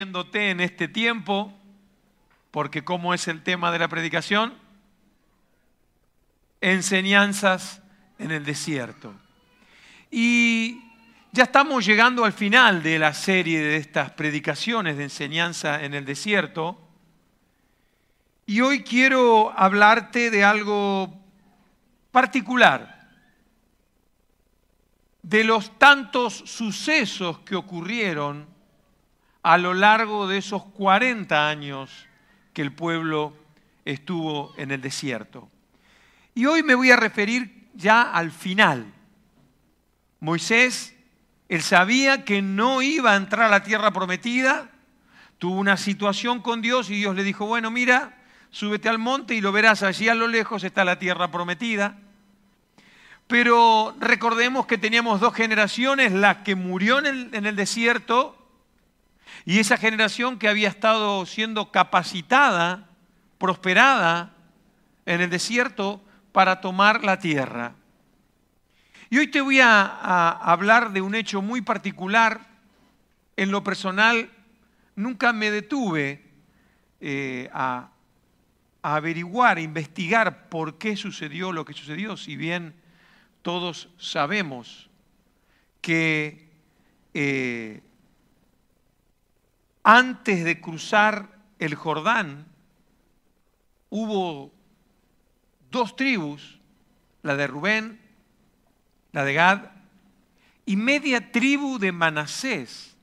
viéndote en este tiempo, porque como es el tema de la predicación, enseñanzas en el desierto. Y ya estamos llegando al final de la serie de estas predicaciones de enseñanza en el desierto. Y hoy quiero hablarte de algo particular, de los tantos sucesos que ocurrieron a lo largo de esos 40 años que el pueblo estuvo en el desierto. Y hoy me voy a referir ya al final. Moisés, él sabía que no iba a entrar a la tierra prometida, tuvo una situación con Dios y Dios le dijo, bueno, mira, súbete al monte y lo verás, allí a lo lejos está la tierra prometida. Pero recordemos que teníamos dos generaciones, la que murió en el, en el desierto y esa generación que había estado siendo capacitada, prosperada en el desierto para tomar la tierra. Y hoy te voy a, hablar de un hecho muy particular. En lo personal, nunca me detuve eh, a, averiguar, investigar por qué sucedió lo que sucedió, si bien todos sabemos que eh, antes de cruzar el Jordán, hubo dos tribus, la de Rubén, la de Gad, y media tribu de Manasés,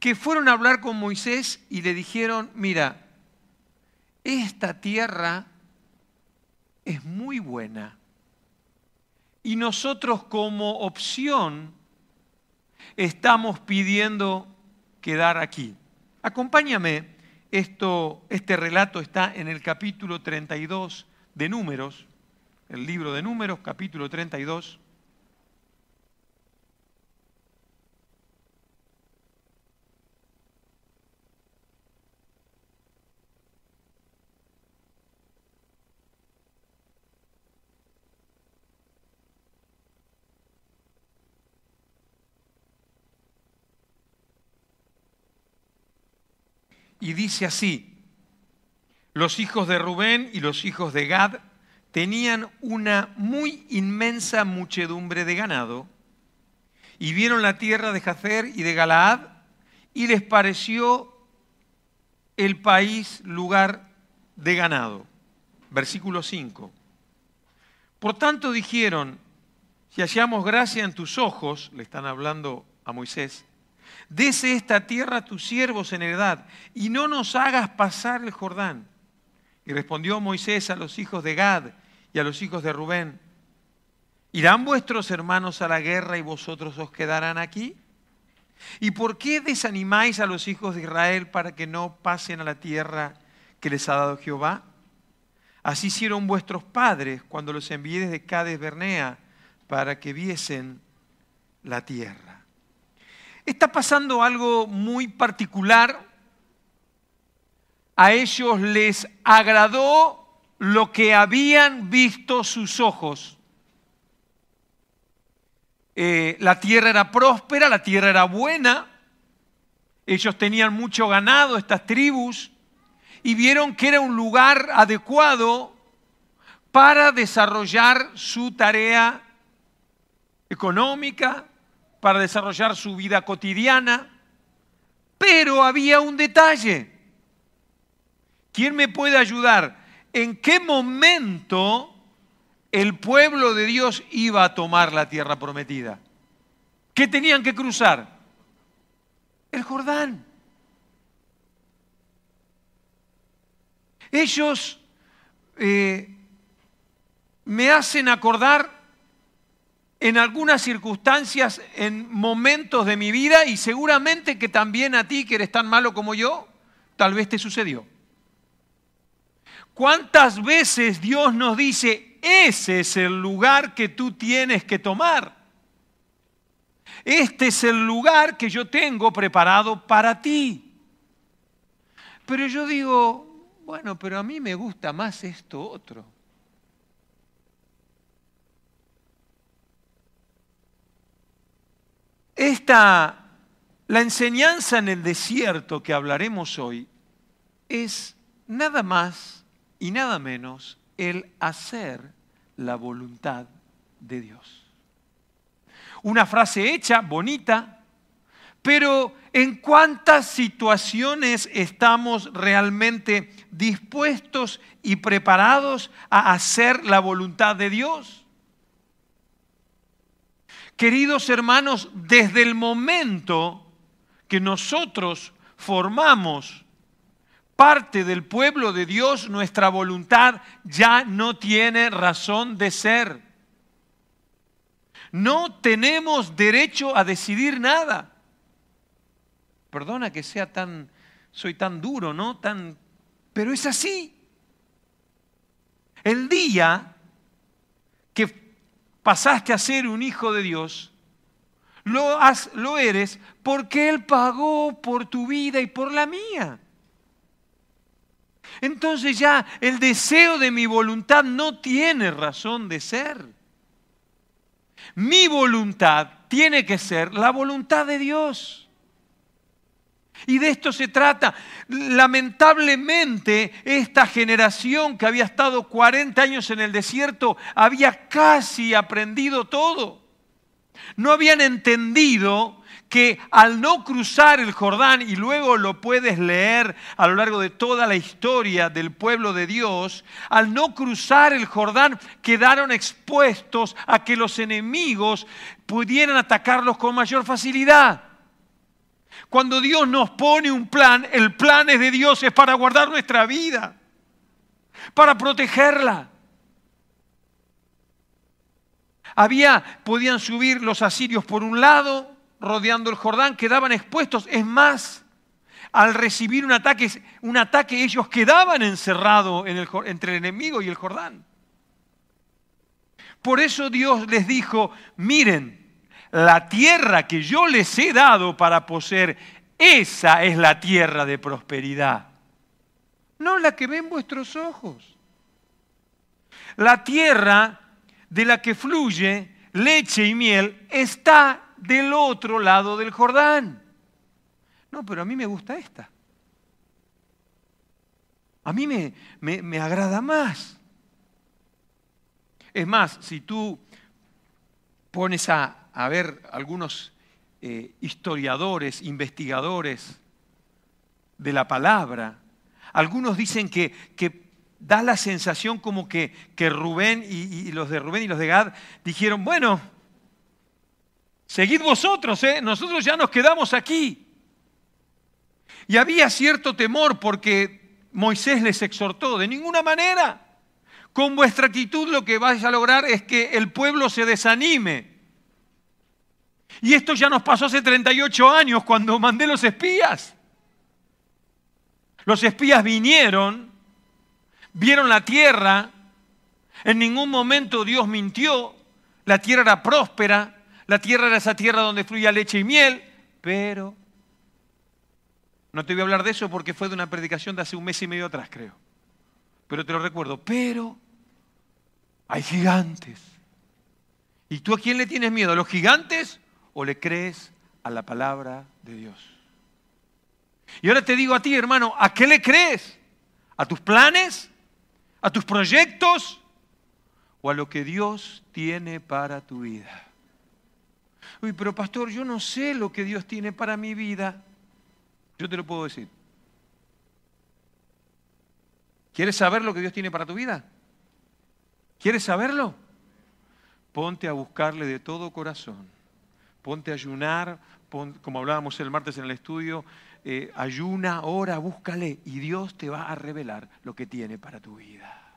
que fueron a hablar con Moisés y le dijeron, mira, esta tierra es muy buena. Y nosotros como opción estamos pidiendo quedar aquí. Acompáñame, esto, este relato está en el capítulo 32 de Números, el libro de Números, capítulo 32. Y dice así, los hijos de Rubén y los hijos de Gad tenían una muy inmensa muchedumbre de ganado y vieron la tierra de Jacer y de Galaad y les pareció el país lugar de ganado. Versículo 5. Por tanto dijeron, si hallamos gracia en tus ojos, le están hablando a Moisés, Dese esta tierra a tus siervos en heredad y no nos hagas pasar el Jordán. Y respondió Moisés a los hijos de Gad y a los hijos de Rubén, ¿irán vuestros hermanos a la guerra y vosotros os quedarán aquí? ¿Y por qué desanimáis a los hijos de Israel para que no pasen a la tierra que les ha dado Jehová? Así hicieron vuestros padres cuando los envié desde Cades Bernea para que viesen la tierra está pasando algo muy particular. A ellos les agradó lo que habían visto sus ojos. Eh, la tierra era próspera, la tierra era buena. Ellos tenían mucho ganado, estas tribus, y vieron que era un lugar adecuado para desarrollar su tarea económica, para desarrollar su vida cotidiana, pero había un detalle. ¿Quién me puede ayudar? ¿En qué momento el pueblo de Dios iba a tomar la tierra prometida? ¿Qué tenían que cruzar? El Jordán. Ellos eh, me hacen acordar en algunas circunstancias, en momentos de mi vida, y seguramente que también a ti, que eres tan malo como yo, tal vez te sucedió. ¿Cuántas veces Dios nos dice, ese es el lugar que tú tienes que tomar? Este es el lugar que yo tengo preparado para ti. Pero yo digo, bueno, pero a mí me gusta más esto otro. Esta La enseñanza en el desierto que hablaremos hoy es nada más y nada menos el hacer la voluntad de Dios. Una frase hecha, bonita, pero ¿en cuántas situaciones estamos realmente dispuestos y preparados a hacer la voluntad de Dios? Queridos hermanos, desde el momento que nosotros formamos parte del pueblo de Dios, nuestra voluntad ya no tiene razón de ser. No tenemos derecho a decidir nada. Perdona que sea tan, soy tan duro, ¿no? Tan, pero es así. El día pasaste a ser un hijo de Dios, lo, lo eres porque Él pagó por tu vida y por la mía. Entonces ya el deseo de mi voluntad no tiene razón de ser. Mi voluntad tiene que ser la voluntad de Dios. Y de esto se trata. Lamentablemente, esta generación que había estado 40 años en el desierto había casi aprendido todo. No habían entendido que al no cruzar el Jordán, y luego lo puedes leer a lo largo de toda la historia del pueblo de Dios, al no cruzar el Jordán quedaron expuestos a que los enemigos pudieran atacarlos con mayor facilidad. Cuando Dios nos pone un plan, el plan es de Dios, es para guardar nuestra vida, para protegerla. Había, podían subir los asirios por un lado, rodeando el Jordán, quedaban expuestos. Es más, al recibir un ataque, un ataque ellos quedaban encerrados entre el enemigo y el Jordán. Por eso Dios les dijo, miren, la tierra que yo les he dado para poseer, esa es la tierra de prosperidad, no la que ven vuestros ojos. La tierra de la que fluye leche y miel está del otro lado del Jordán. No, pero a mí me gusta esta. A mí me, me, agrada más. Es más, si tú pones a, a ver algunos eh, historiadores, investigadores de la palabra, algunos dicen que, que da la sensación como que, que Rubén y, y, los de Rubén y los de Gad dijeron, bueno, Seguid vosotros, ¿eh? nosotros ya nos quedamos aquí. Y había cierto temor porque Moisés les exhortó, de ninguna manera. Con vuestra actitud lo que vais a lograr es que el pueblo se desanime. Y esto ya nos pasó hace 38 años cuando mandé los espías. Los espías vinieron, vieron la tierra, en ningún momento Dios mintió, la tierra era próspera, la tierra era esa tierra donde fluía leche y miel, pero no te voy a hablar de eso porque fue de una predicación de hace un mes y medio atrás, creo. Pero te lo recuerdo, pero hay gigantes. ¿Y tú a quién le tienes miedo? ¿A los gigantes o le crees a la palabra de Dios? Y ahora te digo a ti, hermano, ¿a qué le crees? ¿A tus planes? ¿A tus proyectos? ¿O a lo que Dios tiene para tu vida? Uy, pero pastor, yo no sé lo que Dios tiene para mi vida. Yo te lo puedo decir. ¿Quieres saber lo que Dios tiene para tu vida? ¿Quieres saberlo? Ponte a buscarle de todo corazón. Ponte a ayunar, como hablábamos el martes en el estudio, eh, ayuna, ora, búscale y Dios te va a revelar lo que tiene para tu vida.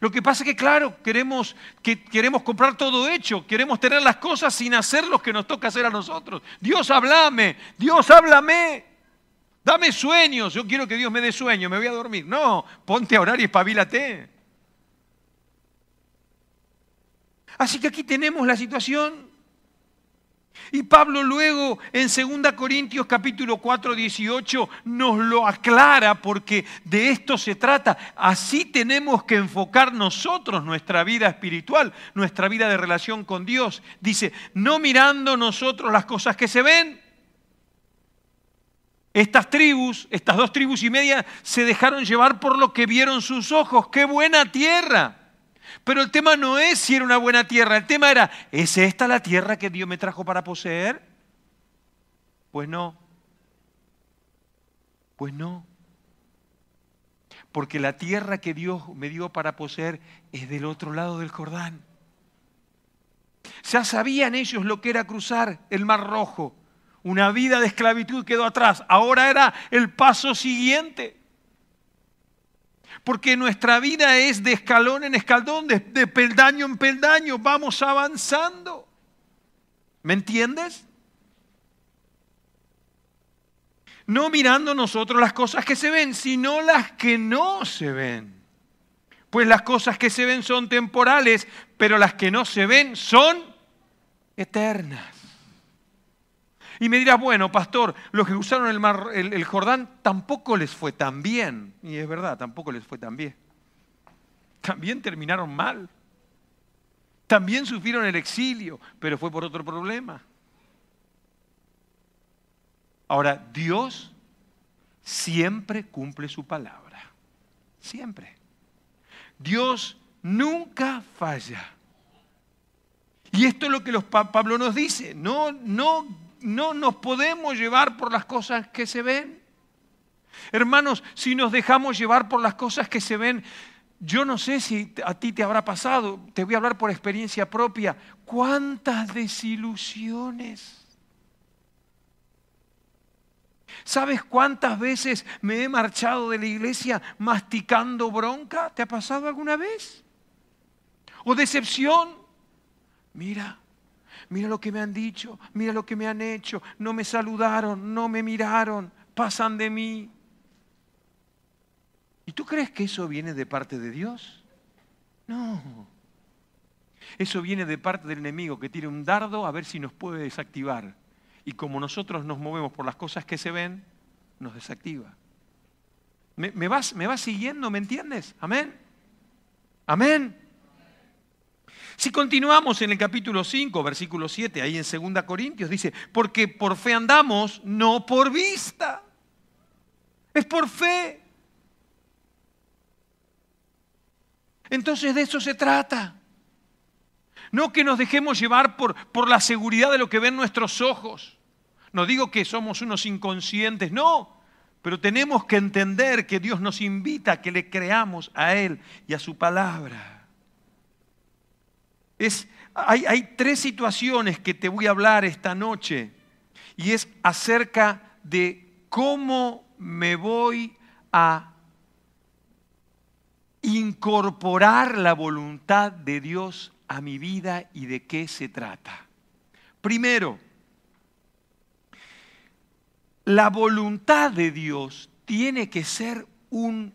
Lo que pasa es que, claro, queremos, que queremos comprar todo hecho, queremos tener las cosas sin hacer lo que nos toca hacer a nosotros. Dios, háblame, Dios, háblame. Dame sueños, yo quiero que Dios me dé sueño, me voy a dormir. No, ponte a orar y espabilate. Así que aquí tenemos la situación y Pablo luego en 2 Corintios capítulo 4, 18 nos lo aclara porque de esto se trata. Así tenemos que enfocar nosotros nuestra vida espiritual, nuestra vida de relación con Dios. Dice, no mirando nosotros las cosas que se ven, Estas tribus, estas dos tribus y media, se dejaron llevar por lo que vieron sus ojos. ¡Qué buena tierra! Pero el tema no es si era una buena tierra, el tema era, ¿es esta la tierra que Dios me trajo para poseer? Pues no. Pues no. Porque la tierra que Dios me dio para poseer es del otro lado del Jordán. Ya sabían ellos lo que era cruzar el Mar Rojo una vida de esclavitud quedó atrás. Ahora era el paso siguiente. Porque nuestra vida es de escalón en escalón, de, peldaño en peldaño. Vamos avanzando. ¿Me entiendes? No mirando nosotros las cosas que se ven, sino las que no se ven. Pues las cosas que se ven son temporales, pero las que no se ven son eternas. Y me dirás, bueno, pastor, los que usaron el, mar, el, Jordán tampoco les fue tan bien. Y es verdad, tampoco les fue tan bien. También terminaron mal. También sufrieron el exilio, pero fue por otro problema. Ahora, Dios siempre cumple su palabra. Siempre. Dios nunca falla. Y esto es lo que los, Pablo nos dice. No, no no nos podemos llevar por las cosas que se ven. Hermanos, si nos dejamos llevar por las cosas que se ven, yo no sé si a ti te habrá pasado, te voy a hablar por experiencia propia, cuántas desilusiones. ¿Sabes cuántas veces me he marchado de la iglesia masticando bronca? ¿Te ha pasado alguna vez? ¿O decepción? Mira, mira lo que me han dicho, mira lo que me han hecho, no me saludaron, no me miraron, pasan de mí. ¿Y tú crees que eso viene de parte de Dios? No. Eso viene de parte del enemigo que tira un dardo a ver si nos puede desactivar. Y como nosotros nos movemos por las cosas que se ven, nos desactiva. ¿Me, vas, me vas siguiendo? ¿Me entiendes? Amén. Amén. Si continuamos en el capítulo 5, versículo 7, ahí en 2 Corintios, dice, porque por fe andamos, no por vista. Es por fe. Entonces de eso se trata. No que nos dejemos llevar por, por la seguridad de lo que ven nuestros ojos. No digo que somos unos inconscientes, no. Pero tenemos que entender que Dios nos invita a que le creamos a Él y a su palabra hay, tres situaciones que te voy a hablar esta noche y es acerca de cómo me voy a incorporar la voluntad de Dios a mi vida y de qué se trata. Primero, la voluntad de Dios tiene que ser un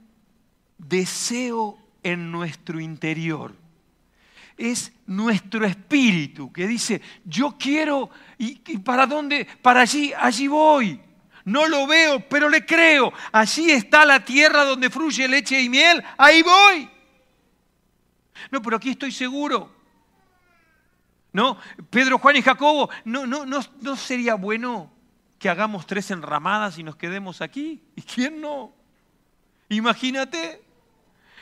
deseo en nuestro interior es nuestro espíritu que dice, yo quiero, ¿y, para dónde? Para allí, allí voy. No lo veo, pero le creo. Allí está la tierra donde fluye leche y miel, ahí voy. No, pero aquí estoy seguro. ¿No? Pedro, Juan y Jacobo, no, no, no, no sería bueno que hagamos tres enramadas y nos quedemos aquí. ¿Y quién no? Imagínate.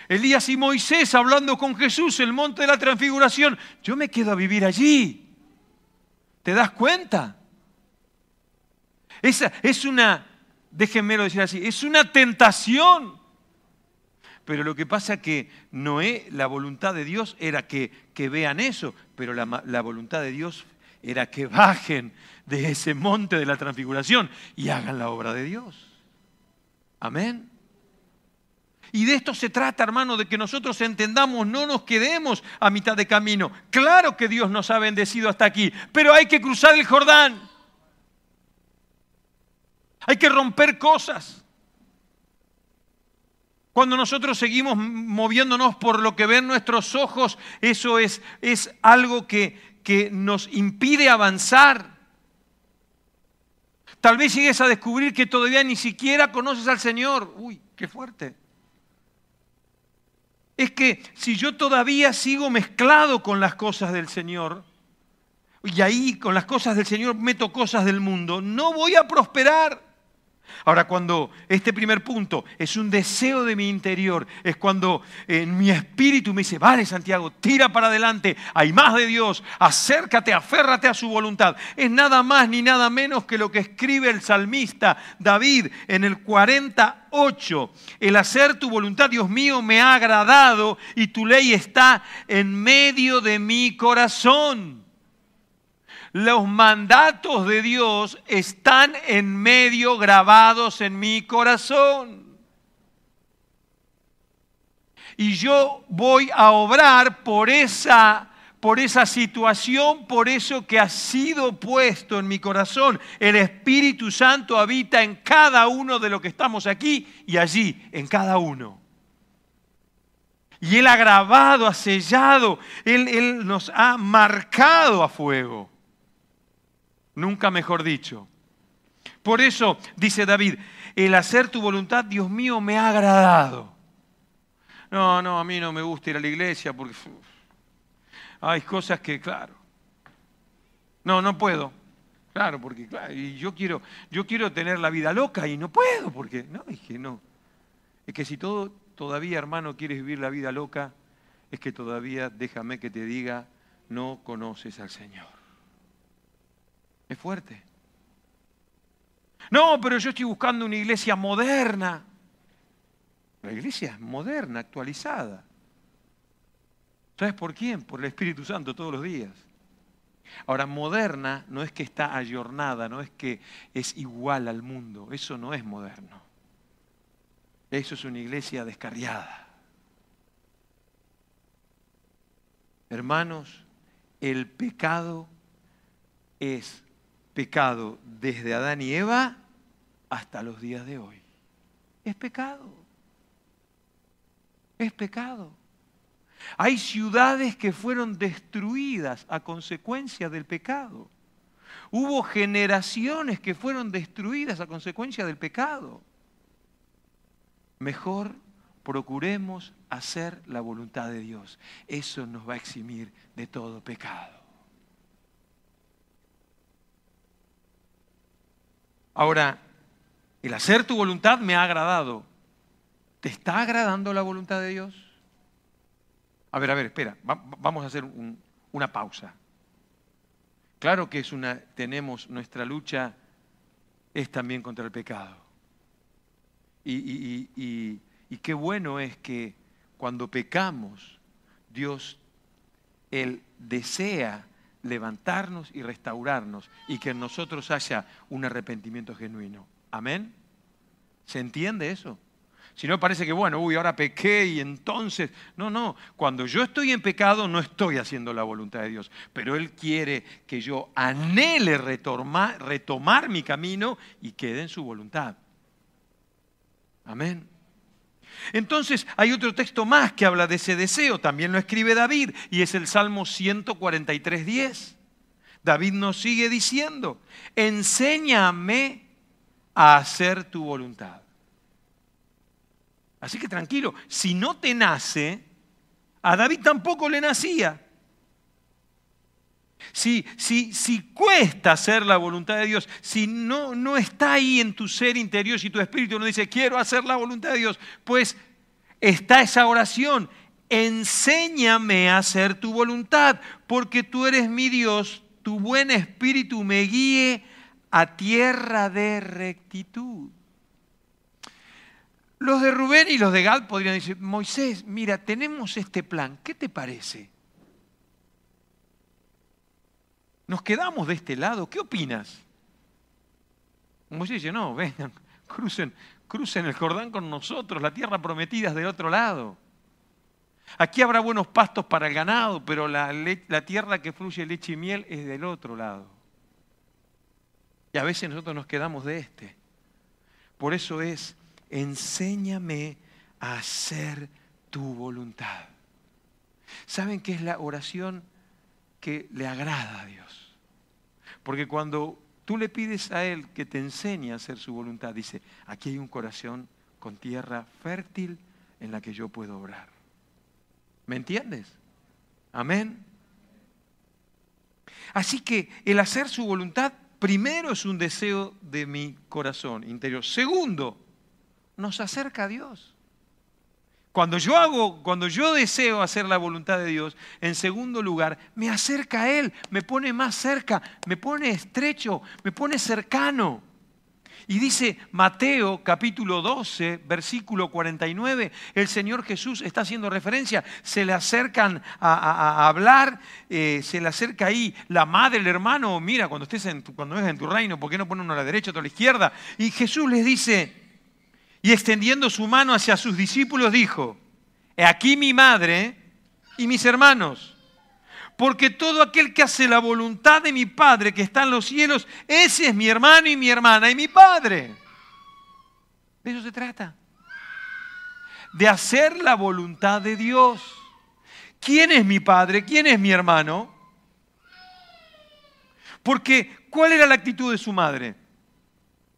Elías y Moisés hablando con Jesús, el monte de la transfiguración. Yo me quedo a vivir allí. ¿Te das cuenta? Esa es una, déjenmelo decir así, es una tentación. Pero lo que pasa es que Noé, la voluntad de Dios era que, que vean eso, pero la, la voluntad de Dios era que bajen de ese monte de la transfiguración y hagan la obra de Dios. Amén. Y de esto se trata, hermano, de que nosotros entendamos, no nos quedemos a mitad de camino. Claro que Dios nos ha bendecido hasta aquí, pero hay que cruzar el Jordán. Hay que romper cosas. Cuando nosotros seguimos moviéndonos por lo que ven nuestros ojos, eso es, es algo que, que nos impide avanzar. Tal vez llegues a descubrir que todavía ni siquiera conoces al Señor. Uy, qué fuerte es que si yo todavía sigo mezclado con las cosas del Señor, y ahí con las cosas del Señor meto cosas del mundo, no voy a prosperar. Ahora, cuando este primer punto es un deseo de mi interior, es cuando en mi espíritu me dice, vale Santiago, tira para adelante, hay más de Dios, acércate, aférrate a su voluntad. Es nada más ni nada menos que lo que escribe el salmista David en el 48. El hacer tu voluntad, Dios mío, me ha agradado y tu ley está en medio de mi corazón. Los mandatos de Dios están en medio grabados en mi corazón. Y yo voy a obrar por esa, por esa situación, por eso que ha sido puesto en mi corazón. El Espíritu Santo habita en cada uno de los que estamos aquí y allí, en cada uno. Y Él ha grabado, ha sellado, Él, Él nos ha marcado a fuego. Nunca mejor dicho. Por eso, dice David, el hacer tu voluntad, Dios mío, me ha agradado. No, no, a mí no me gusta ir a la iglesia porque hay cosas que, claro, no, no puedo. Claro, porque claro, y yo quiero, yo quiero tener la vida loca y no puedo, porque no, que no. Es que si todo, todavía, hermano, quieres vivir la vida loca, es que todavía, déjame que te diga, no conoces al Señor. Es fuerte. No, pero yo estoy buscando una iglesia moderna. La iglesia es moderna, actualizada. ¿Sabes por quién? Por el Espíritu Santo todos los días. Ahora, moderna no es que está ayornada, no es que es igual al mundo. Eso no es moderno. Eso es una iglesia descarriada. Hermanos, el pecado es pecado desde Adán y Eva hasta los días de hoy. Es pecado. Es pecado. Hay ciudades que fueron destruidas a consecuencia del pecado. Hubo generaciones que fueron destruidas a consecuencia del pecado. Mejor procuremos hacer la voluntad de Dios. Eso nos va a eximir de todo pecado. Ahora, el hacer tu voluntad me ha agradado. ¿Te está agradando la voluntad de Dios? A ver, a ver, espera, vamos a hacer una pausa. Claro que es una, tenemos nuestra lucha es también contra el pecado. Y, y, qué bueno es que cuando pecamos, Dios, Él desea levantarnos y restaurarnos y que en nosotros haya un arrepentimiento genuino. Amén. ¿Se entiende eso? Si no parece que, bueno, uy, ahora pequé y entonces... No, no, cuando yo estoy en pecado no estoy haciendo la voluntad de Dios, pero Él quiere que yo anhele retomar, retomar mi camino y quede en su voluntad. Amén. Entonces hay otro texto más que habla de ese deseo, también lo escribe David, y es el Salmo 143.10. David nos sigue diciendo, enséñame a hacer tu voluntad. Así que tranquilo, si no te nace, a David tampoco le nacía. Si, si, si, cuesta hacer la voluntad de Dios, si no, no está ahí en tu ser interior, si tu espíritu no dice, quiero hacer la voluntad de Dios, pues está esa oración, enséñame a hacer tu voluntad, porque tú eres mi Dios, tu buen espíritu me guíe a tierra de rectitud. Los de Rubén y los de Gad podrían decir, Moisés, mira, tenemos este plan, ¿qué te parece? Nos quedamos de este lado. ¿Qué opinas? Moisés dice, no, vengan, crucen, crucen el Jordán con nosotros, la tierra prometida es del otro lado. Aquí habrá buenos pastos para el ganado, pero la, la tierra que fluye leche y miel es del otro lado. Y a veces nosotros nos quedamos de este. Por eso es, enséñame a hacer tu voluntad. ¿Saben qué es la oración que le agrada a Dios? Porque cuando tú le pides a Él que te enseñe a hacer su voluntad, dice, aquí hay un corazón con tierra fértil en la que yo puedo obrar. ¿Me entiendes? Amén. Así que el hacer su voluntad primero es un deseo de mi corazón interior. Segundo, nos acerca a Dios. Cuando yo hago, cuando yo deseo hacer la voluntad de Dios, en segundo lugar, me acerca a Él, me pone más cerca, me pone estrecho, me pone cercano. Y dice Mateo capítulo 12, versículo 49, el Señor Jesús está haciendo referencia, se le acercan a, hablar, eh, se le acerca ahí la madre, el hermano, mira, cuando estés en tu, cuando en tu reino, ¿por qué no pone uno a la derecha, otro a la izquierda? Y Jesús les dice, y extendiendo su mano hacia sus discípulos dijo, he aquí mi madre y mis hermanos porque todo aquel que hace la voluntad de mi Padre que está en los cielos, ese es mi hermano y mi hermana y mi Padre. De eso se trata. De hacer la voluntad de Dios. ¿Quién es mi Padre? ¿Quién es mi hermano? Porque, ¿cuál era la actitud de su madre?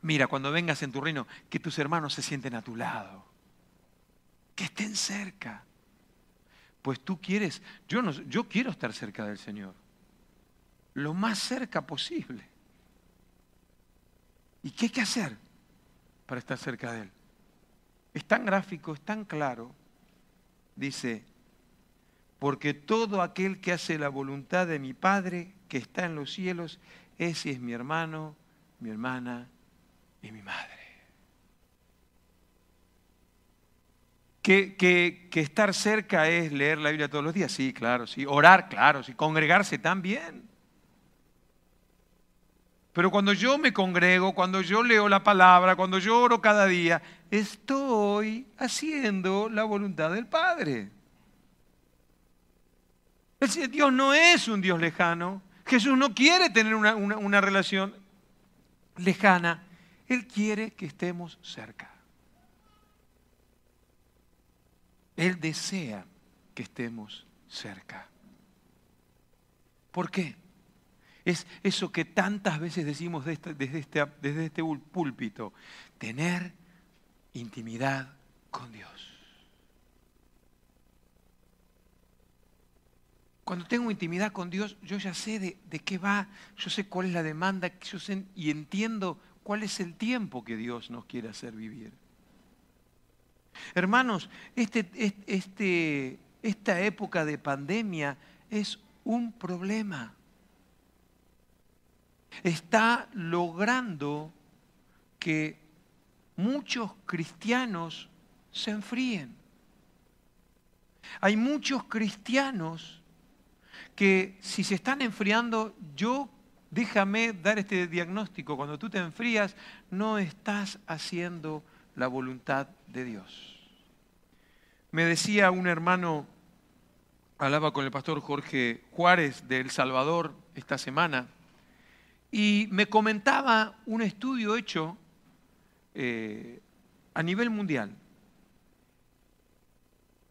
Mira, cuando vengas en tu reino, que tus hermanos se sienten a tu lado, que estén cerca pues tú quieres, yo, no, yo quiero estar cerca del Señor, lo más cerca posible. ¿Y qué hay que hacer para estar cerca de Él? Es tan gráfico, es tan claro. Dice, porque todo aquel que hace la voluntad de mi Padre que está en los cielos, ese es mi hermano, mi hermana y mi madre. Que, estar cerca es leer la Biblia todos los días, sí, claro, sí. Orar, claro, sí. Congregarse también. Pero cuando yo me congrego, cuando yo leo la palabra, cuando yo oro cada día, estoy haciendo la voluntad del Padre. Dios no es un Dios lejano. Jesús no quiere tener una, una relación lejana. Él quiere que estemos cerca. Él desea que estemos cerca. ¿Por qué? Es eso que tantas veces decimos desde este, este púlpito, tener intimidad con Dios. Cuando tengo intimidad con Dios, yo ya sé de, de, qué va, yo sé cuál es la demanda, yo sé y entiendo cuál es el tiempo que Dios nos quiere hacer vivir. Hermanos, este, este, esta época de pandemia es un problema. Está logrando que muchos cristianos se enfríen. Hay muchos cristianos que si se están enfriando, yo déjame dar este diagnóstico, cuando tú te enfrías, no estás haciendo la voluntad de Dios. Me decía un hermano, hablaba con el pastor Jorge Juárez de El Salvador esta semana, y me comentaba un estudio hecho eh, a nivel mundial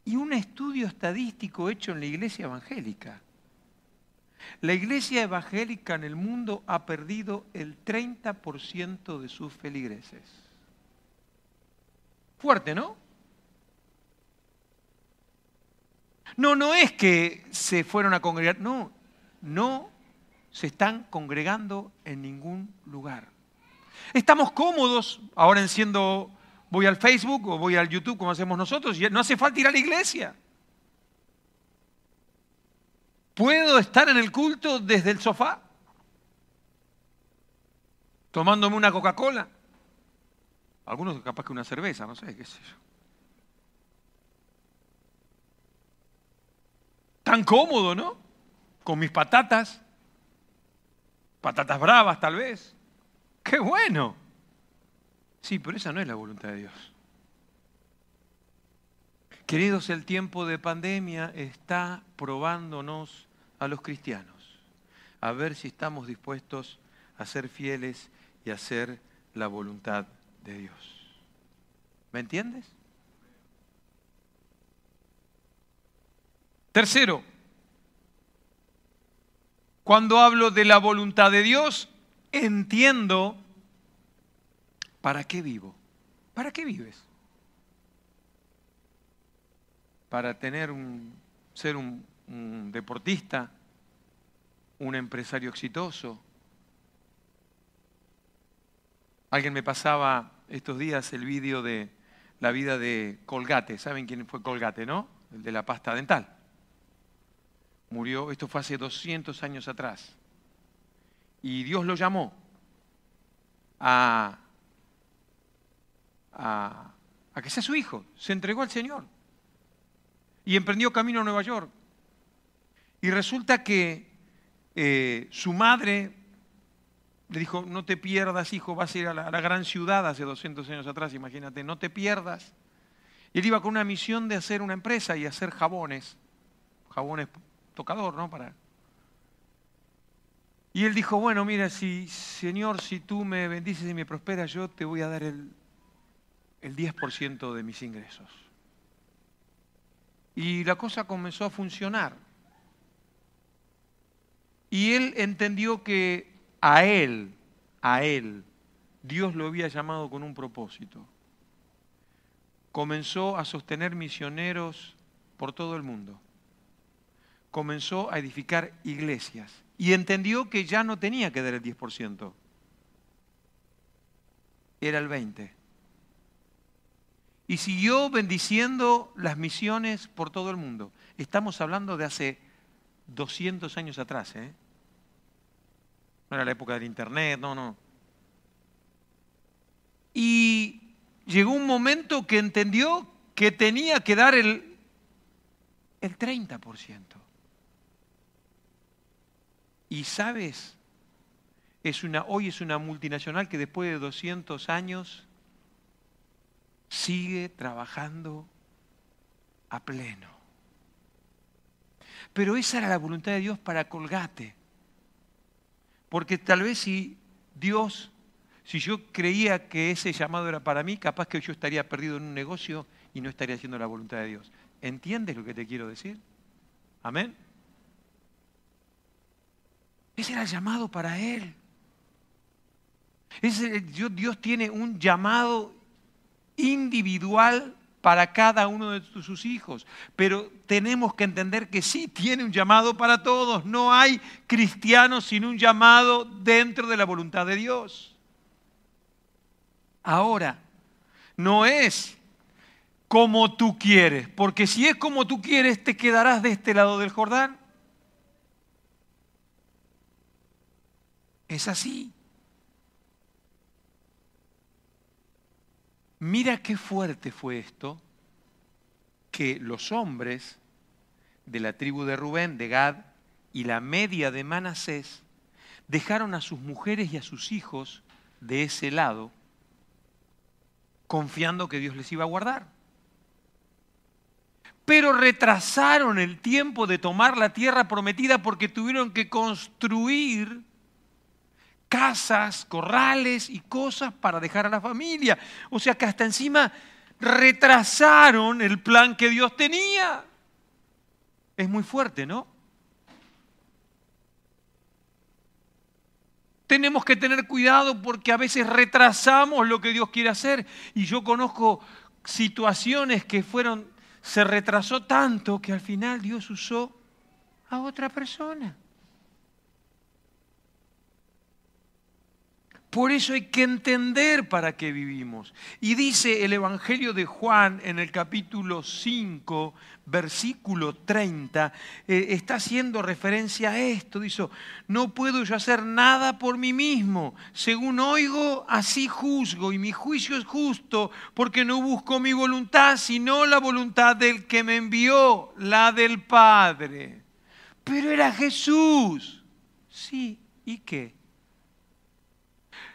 y un estudio estadístico hecho en la iglesia evangélica. La iglesia evangélica en el mundo ha perdido el 30% de sus feligreses. Fuerte, ¿no? No, no es que se fueron a congregar, no, no se están congregando en ningún lugar. Estamos cómodos ahora enciendo, voy al Facebook o voy al YouTube como hacemos nosotros, y no hace falta ir a la iglesia. Puedo estar en el culto desde el sofá, tomándome una Coca-Cola. Algunos capaz que una cerveza, no sé, qué sé yo. Tan cómodo, ¿no? Con mis patatas, patatas bravas tal vez. ¡Qué bueno! Sí, pero esa no es la voluntad de Dios. Queridos, el tiempo de pandemia está probándonos a los cristianos, a ver si estamos dispuestos a ser fieles y a hacer la voluntad de Dios. ¿Me entiendes? Tercero, cuando hablo de la voluntad de Dios, entiendo para qué vivo. ¿Para qué vives? Para tener un, ser un, un deportista, un empresario exitoso, Alguien me pasaba estos días el vídeo de la vida de Colgate. ¿Saben quién fue Colgate, no? El de la pasta dental. Murió, esto fue hace 200 años atrás. Y Dios lo llamó a, a, a que sea su hijo. Se entregó al Señor. Y emprendió camino a Nueva York. Y resulta que eh, su madre le dijo, no te pierdas, hijo, vas a ir a la, gran ciudad hace 200 años atrás, imagínate, no te pierdas. Y él iba con una misión de hacer una empresa y hacer jabones, jabones tocador, ¿no? Para... Y él dijo, bueno, mira, si, Señor, si tú me bendices y me prosperas, yo te voy a dar el, el 10% de mis ingresos. Y la cosa comenzó a funcionar. Y él entendió que a él, a él, Dios lo había llamado con un propósito. Comenzó a sostener misioneros por todo el mundo. Comenzó a edificar iglesias y entendió que ya no tenía que dar el 10%. Era el 20%. Y siguió bendiciendo las misiones por todo el mundo. Estamos hablando de hace 200 años atrás. ¿eh? No era la época del Internet, no, no. Y llegó un momento que entendió que tenía que dar el, el 30%. Y sabes, es una, hoy es una multinacional que después de 200 años sigue trabajando a pleno. Pero esa era la voluntad de Dios para Colgate. Porque tal vez si Dios, si yo creía que ese llamado era para mí, capaz que yo estaría perdido en un negocio y no estaría haciendo la voluntad de Dios. ¿Entiendes lo que te quiero decir? Amén. Ese era el llamado para él. Dios, Dios tiene un llamado individual para cada uno de sus hijos. Pero tenemos que entender que sí tiene un llamado para todos. No hay cristianos sin un llamado dentro de la voluntad de Dios. Ahora, no es como tú quieres, porque si es como tú quieres, te quedarás de este lado del Jordán. Es así. Mira qué fuerte fue esto, que los hombres de la tribu de Rubén, de Gad y la media de Manasés dejaron a sus mujeres y a sus hijos de ese lado, confiando que Dios les iba a guardar. Pero retrasaron el tiempo de tomar la tierra prometida porque tuvieron que construir casas, corrales y cosas para dejar a la familia. O sea que hasta encima retrasaron el plan que Dios tenía. Es muy fuerte, ¿no? Tenemos que tener cuidado porque a veces retrasamos lo que Dios quiere hacer. Y yo conozco situaciones que fueron, se retrasó tanto que al final Dios usó a otra persona. Por eso hay que entender para qué vivimos. Y dice el Evangelio de Juan en el capítulo 5, versículo 30, eh, está haciendo referencia a esto. Dice, no puedo yo hacer nada por mí mismo. Según oigo, así juzgo. Y mi juicio es justo porque no busco mi voluntad, sino la voluntad del que me envió, la del Padre. Pero era Jesús. Sí, ¿y qué?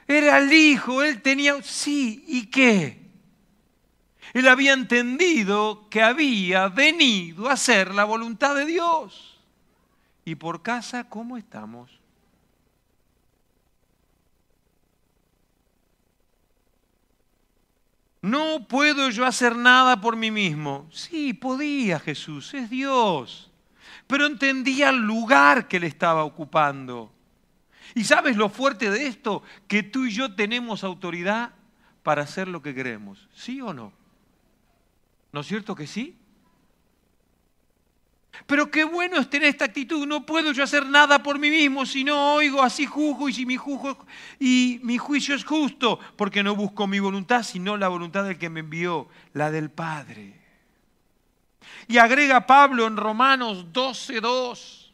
Era el hijo, él tenía, sí, ¿y qué? Él había entendido que había venido a hacer la voluntad de Dios. ¿Y por casa cómo estamos? No puedo yo hacer nada por mí mismo. Sí, podía Jesús, es Dios. Pero entendía el lugar que le estaba ocupando. ¿Y sabes lo fuerte de esto? Que tú y yo tenemos autoridad para hacer lo que queremos. ¿Sí o no? ¿No es cierto que sí? Pero qué bueno es tener esta actitud. No puedo yo hacer nada por mí mismo si no oigo, así juzgo y si mi, juzgo, y mi juicio es justo, porque no busco mi voluntad, sino la voluntad del que me envió, la del Padre. Y agrega Pablo en Romanos 12.2,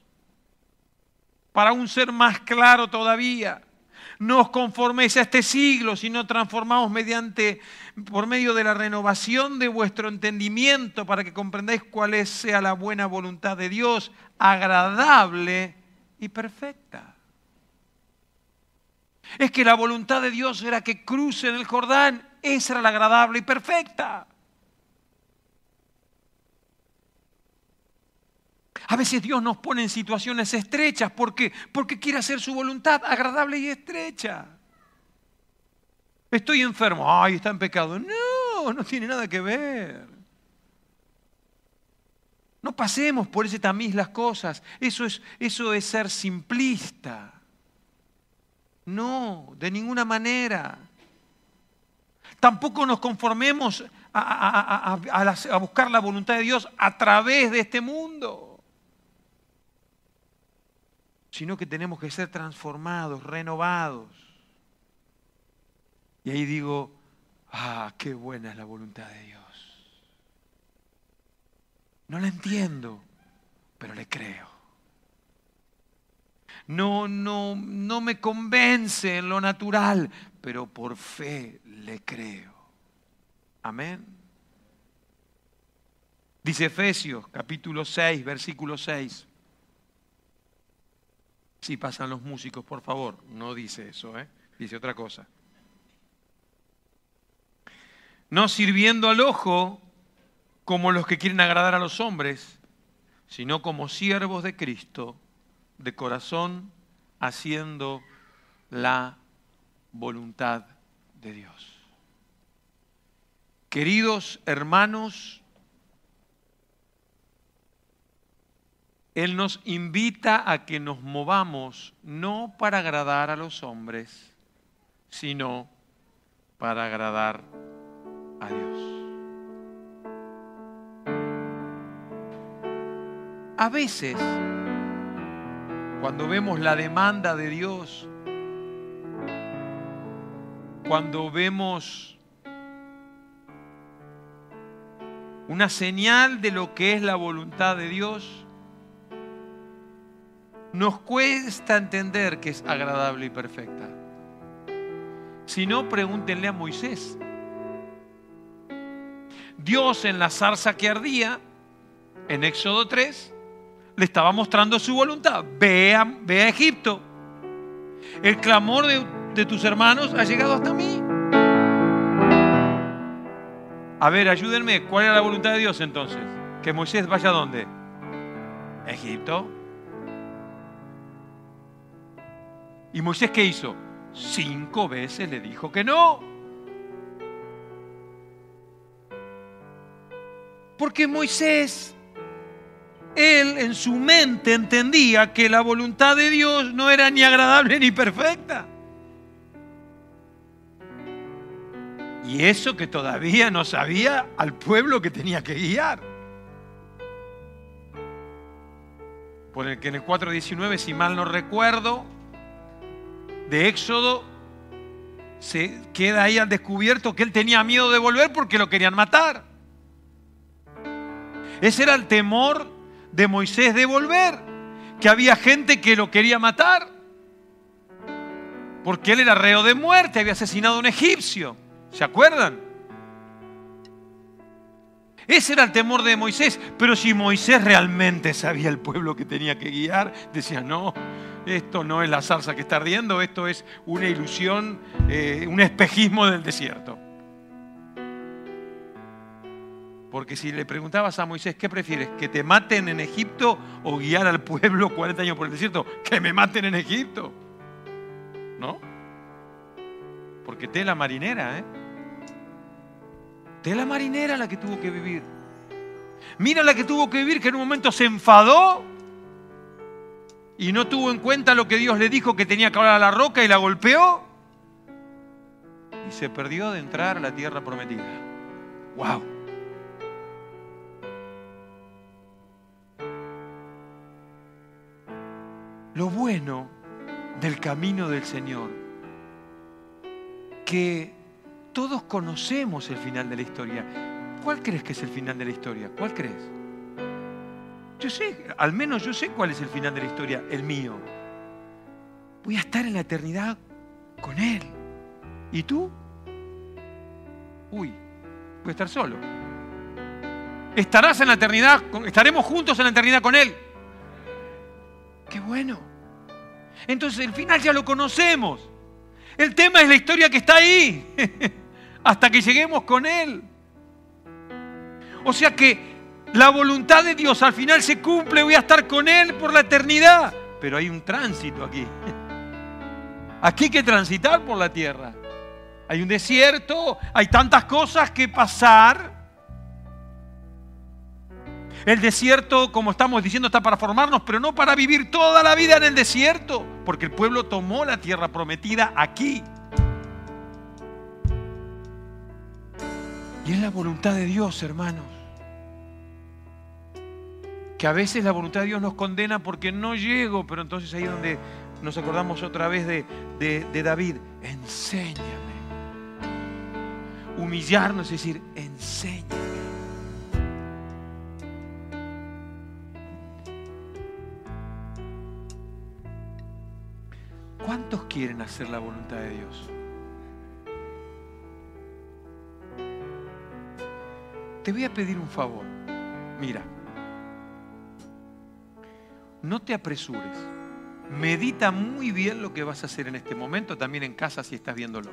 para un ser más claro todavía no os conforméis a este siglo, sino transformaos mediante, por medio de la renovación de vuestro entendimiento para que comprendáis cuál es, sea la buena voluntad de Dios, agradable y perfecta. Es que la voluntad de Dios era que crucen el Jordán, esa era la agradable y perfecta. A veces Dios nos pone en situaciones estrechas porque, porque quiere hacer su voluntad agradable y estrecha. Estoy enfermo, ay, está en pecado. No, no tiene nada que ver. No pasemos por ese tamiz las cosas. Eso es, eso es ser simplista. No, de ninguna manera. Tampoco nos conformemos a, a buscar la voluntad de Dios a través de este mundo sino que tenemos que ser transformados, renovados. Y ahí digo, ah, qué buena es la voluntad de Dios. No la entiendo, pero le creo. No, no, no me convence en lo natural, pero por fe le creo. Amén. Dice Efesios capítulo 6, versículo 6. Si pasan los músicos, por favor. No dice eso, ¿eh? dice otra cosa. No sirviendo al ojo como los que quieren agradar a los hombres, sino como siervos de Cristo, de corazón, haciendo la voluntad de Dios. Queridos hermanos, Él nos invita a que nos movamos no para agradar a los hombres, sino para agradar a Dios. A veces, cuando vemos la demanda de Dios, cuando vemos una señal de lo que es la voluntad de Dios, nos cuesta entender que es agradable y perfecta. Si no, pregúntenle a Moisés. Dios en la zarza que ardía, en Éxodo 3, le estaba mostrando su voluntad. Ve a, Egipto. El clamor de, de tus hermanos ha llegado hasta mí. A ver, ayúdenme, ¿cuál era la voluntad de Dios entonces? Que Moisés vaya a dónde? Egipto. ¿Y Moisés qué hizo? Cinco veces le dijo que no. Porque Moisés, él en su mente entendía que la voluntad de Dios no era ni agradable ni perfecta. Y eso que todavía no sabía al pueblo que tenía que guiar. Por el que en el 4.19, si mal no recuerdo, de Éxodo, se queda ahí al descubierto que él tenía miedo de volver porque lo querían matar. Ese era el temor de Moisés de volver, que había gente que lo quería matar, porque él era reo de muerte, había asesinado a un egipcio. ¿Se acuerdan? Ese era el temor de Moisés, pero si Moisés realmente sabía el pueblo que tenía que guiar, decía, no, esto no es la salsa que está ardiendo, esto es una ilusión, eh, un espejismo del desierto. Porque si le preguntabas a Moisés, ¿qué prefieres? ¿Que te maten en Egipto o guiar al pueblo 40 años por el desierto? Que me maten en Egipto. ¿No? Porque tela marinera, ¿eh? Tela marinera la que tuvo que vivir. Mira la que tuvo que vivir, que en un momento se enfadó y no tuvo en cuenta lo que Dios le dijo que tenía que hablar a la roca y la golpeó y se perdió de entrar a la tierra prometida. ¡Wow! lo bueno del camino del Señor, que todos conocemos el final de la historia. ¿Cuál crees que es el final de la historia? ¿Cuál crees? Yo sé, al menos yo sé cuál es el final de la historia, el mío. Voy a estar en la eternidad con Él. ¿Y tú? Uy, voy a estar solo. Estarás en la eternidad, estaremos juntos en la eternidad con Él. Qué bueno. Entonces el final ya lo conocemos. El tema es la historia que está ahí, hasta que lleguemos con Él. O sea que la voluntad de Dios al final se cumple, voy a estar con Él por la eternidad. Pero hay un tránsito aquí. Aquí hay que transitar por la tierra. Hay un desierto, hay tantas cosas que pasar. El desierto, como estamos diciendo, está para formarnos, pero no para vivir toda la vida en el desierto, porque el pueblo tomó la tierra prometida aquí. Y es la voluntad de Dios, hermanos. Que a veces la voluntad de Dios nos condena porque no llego, pero entonces ahí es donde nos acordamos otra vez de, de David. Enséñame. Humillarnos es decir, enséñame. ¿Cuántos quieren hacer la voluntad de Dios? Te voy a pedir un favor. Mira, no te apresures. Medita muy bien lo que vas a hacer en este momento, también en casa si estás viéndolo.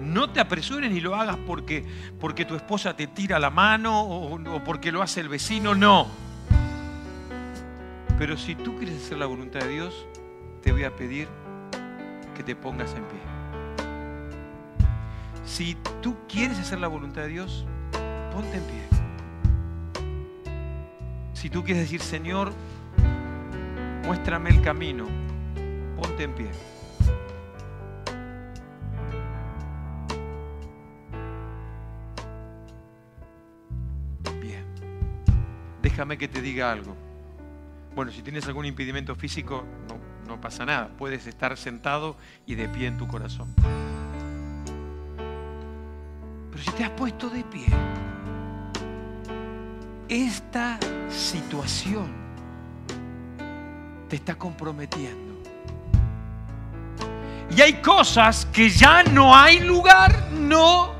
No te apresures ni lo hagas porque, porque tu esposa te tira la mano o, o porque lo hace el vecino, no. Pero si tú quieres hacer la voluntad de Dios, te voy a pedir que te pongas en pie. Si tú quieres hacer la voluntad de Dios, ponte en pie. Si tú quieres decir, Señor, muéstrame el camino, ponte en pie. Bien. Déjame que te diga algo. Bueno, si tienes algún impedimento físico, no, no pasa nada. Puedes estar sentado y de pie en tu corazón. Pero si te has puesto de pie, esta situación te está comprometiendo. Y hay cosas que ya no hay lugar, no.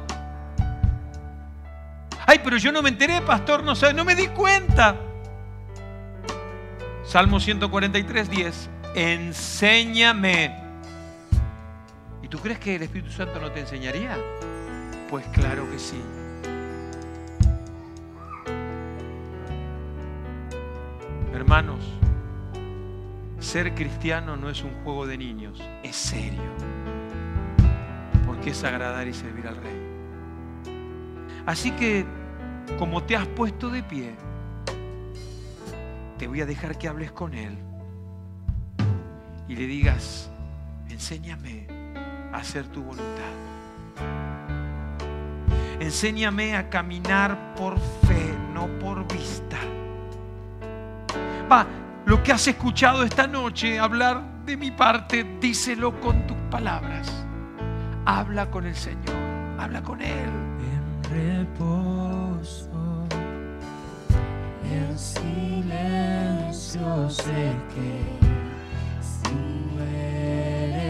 Ay, pero yo no me enteré, pastor, no sé, no me di cuenta. Salmo 143, 10 enséñame. ¿Y tú crees que el Espíritu Santo no te enseñaría? Pues claro que sí. Hermanos, ser cristiano no es un juego de niños, es serio. Porque es agradar y servir al Rey. Así que, como te has puesto de pie, te voy a dejar que hables con Él y le digas, enséñame a hacer tu voluntad. Enséñame a caminar por fe, no por vista. Va, lo que has escuchado esta noche hablar de mi parte, díselo con tus palabras. Habla con el Señor, habla con Él. En reposo, en silencio sé que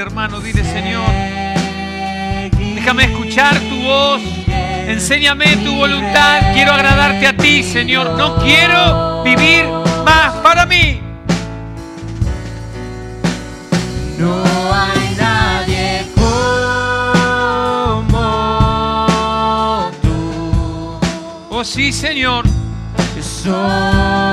hermano, dile, Señor, déjame escuchar tu voz, enséñame tu voluntad, quiero agradarte a ti, Señor, no quiero vivir más para mí. No hay nadie como tú. Oh sí, Señor. soy